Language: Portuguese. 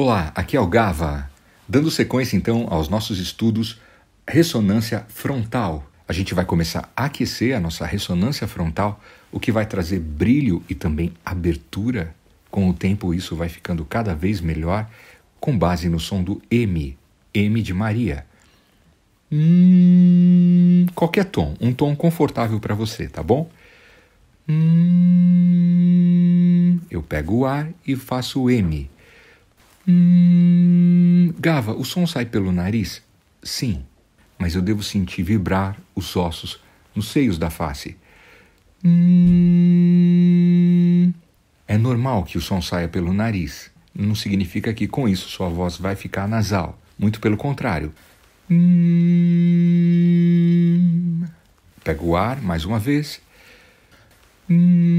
Olá, aqui é o Gava, dando sequência então aos nossos estudos ressonância frontal. A gente vai começar a aquecer a nossa ressonância frontal, o que vai trazer brilho e também abertura. Com o tempo, isso vai ficando cada vez melhor, com base no som do M, M de Maria. Hum, qualquer tom, um tom confortável para você, tá bom? Hum, eu pego o ar e faço o M. Hum, Gava, o som sai pelo nariz? Sim, mas eu devo sentir vibrar os ossos nos seios da face. Hum, é normal que o som saia pelo nariz. Não significa que com isso sua voz vai ficar nasal. Muito pelo contrário. Hum, pego o ar mais uma vez. Hum,